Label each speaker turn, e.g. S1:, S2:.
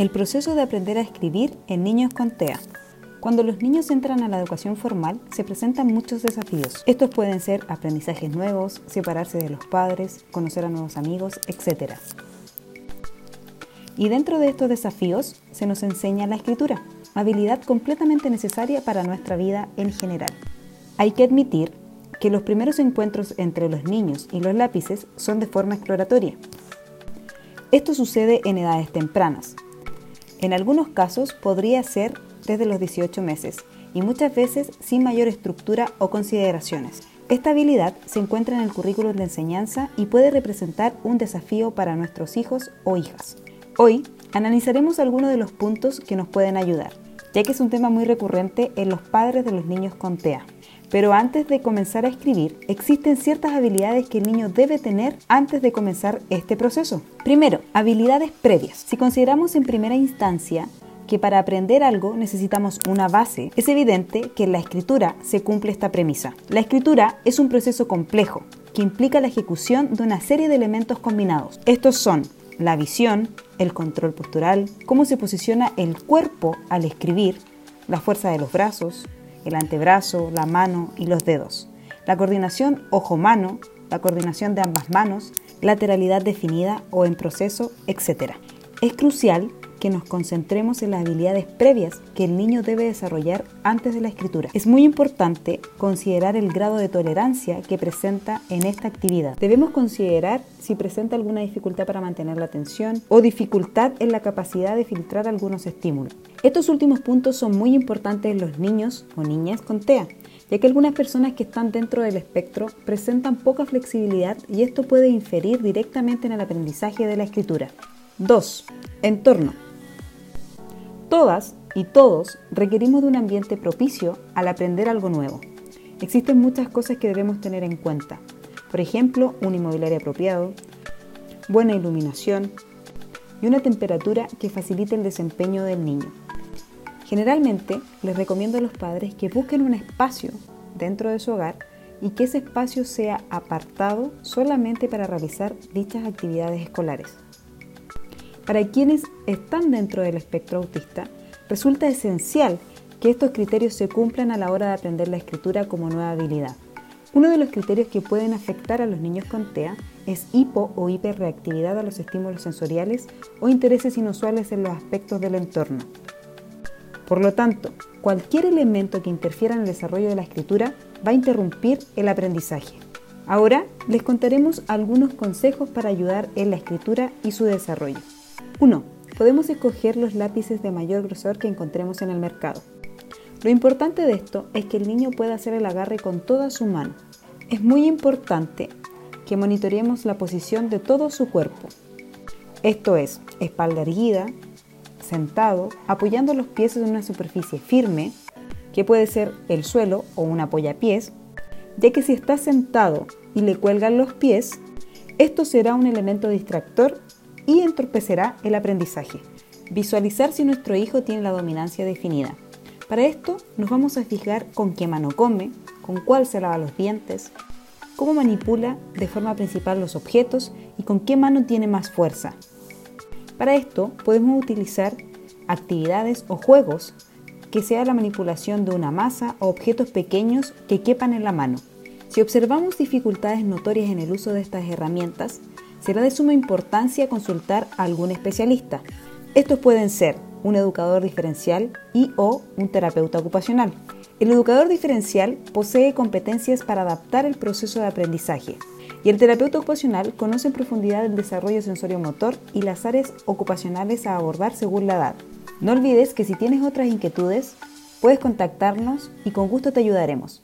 S1: El proceso de aprender a escribir en niños con TEA. Cuando los niños entran a la educación formal, se presentan muchos desafíos. Estos pueden ser aprendizajes nuevos, separarse de los padres, conocer a nuevos amigos, etc. Y dentro de estos desafíos se nos enseña la escritura, habilidad completamente necesaria para nuestra vida en general. Hay que admitir que los primeros encuentros entre los niños y los lápices son de forma exploratoria. Esto sucede en edades tempranas, en algunos casos podría ser desde los 18 meses y muchas veces sin mayor estructura o consideraciones. Esta habilidad se encuentra en el currículum de enseñanza y puede representar un desafío para nuestros hijos o hijas. Hoy analizaremos algunos de los puntos que nos pueden ayudar, ya que es un tema muy recurrente en los padres de los niños con TEA. Pero antes de comenzar a escribir, existen ciertas habilidades que el niño debe tener antes de comenzar este proceso. Primero, habilidades previas. Si consideramos en primera instancia que para aprender algo necesitamos una base, es evidente que en la escritura se cumple esta premisa. La escritura es un proceso complejo que implica la ejecución de una serie de elementos combinados. Estos son la visión, el control postural, cómo se posiciona el cuerpo al escribir, la fuerza de los brazos, el antebrazo, la mano y los dedos. La coordinación ojo-mano, la coordinación de ambas manos, lateralidad definida o en proceso, etc. Es crucial que nos concentremos en las habilidades previas que el niño debe desarrollar antes de la escritura. Es muy importante considerar el grado de tolerancia que presenta en esta actividad. Debemos considerar si presenta alguna dificultad para mantener la atención o dificultad en la capacidad de filtrar algunos estímulos. Estos últimos puntos son muy importantes en los niños o niñas con TEA, ya que algunas personas que están dentro del espectro presentan poca flexibilidad y esto puede inferir directamente en el aprendizaje de la escritura. 2. Entorno. Todas y todos requerimos de un ambiente propicio al aprender algo nuevo. Existen muchas cosas que debemos tener en cuenta. Por ejemplo, un inmobiliario apropiado, buena iluminación y una temperatura que facilite el desempeño del niño. Generalmente les recomiendo a los padres que busquen un espacio dentro de su hogar y que ese espacio sea apartado solamente para realizar dichas actividades escolares. Para quienes están dentro del espectro autista, resulta esencial que estos criterios se cumplan a la hora de aprender la escritura como nueva habilidad. Uno de los criterios que pueden afectar a los niños con TEA es hipo o hiperreactividad a los estímulos sensoriales o intereses inusuales en los aspectos del entorno. Por lo tanto, cualquier elemento que interfiera en el desarrollo de la escritura va a interrumpir el aprendizaje. Ahora les contaremos algunos consejos para ayudar en la escritura y su desarrollo. 1. Podemos escoger los lápices de mayor grosor que encontremos en el mercado. Lo importante de esto es que el niño pueda hacer el agarre con toda su mano. Es muy importante que monitoreemos la posición de todo su cuerpo. Esto es, espalda erguida, sentado, apoyando los pies en una superficie firme, que puede ser el suelo o un apoyapiés, ya que si está sentado y le cuelgan los pies, esto será un elemento distractor y entorpecerá el aprendizaje. Visualizar si nuestro hijo tiene la dominancia definida. Para esto nos vamos a fijar con qué mano come, con cuál se lava los dientes, cómo manipula de forma principal los objetos y con qué mano tiene más fuerza. Para esto podemos utilizar actividades o juegos que sea la manipulación de una masa o objetos pequeños que quepan en la mano. Si observamos dificultades notorias en el uso de estas herramientas, será de suma importancia consultar a algún especialista. Estos pueden ser un educador diferencial y o un terapeuta ocupacional. El educador diferencial posee competencias para adaptar el proceso de aprendizaje y el terapeuta ocupacional conoce en profundidad el desarrollo sensorio-motor y las áreas ocupacionales a abordar según la edad. No olvides que si tienes otras inquietudes, puedes contactarnos y con gusto te ayudaremos.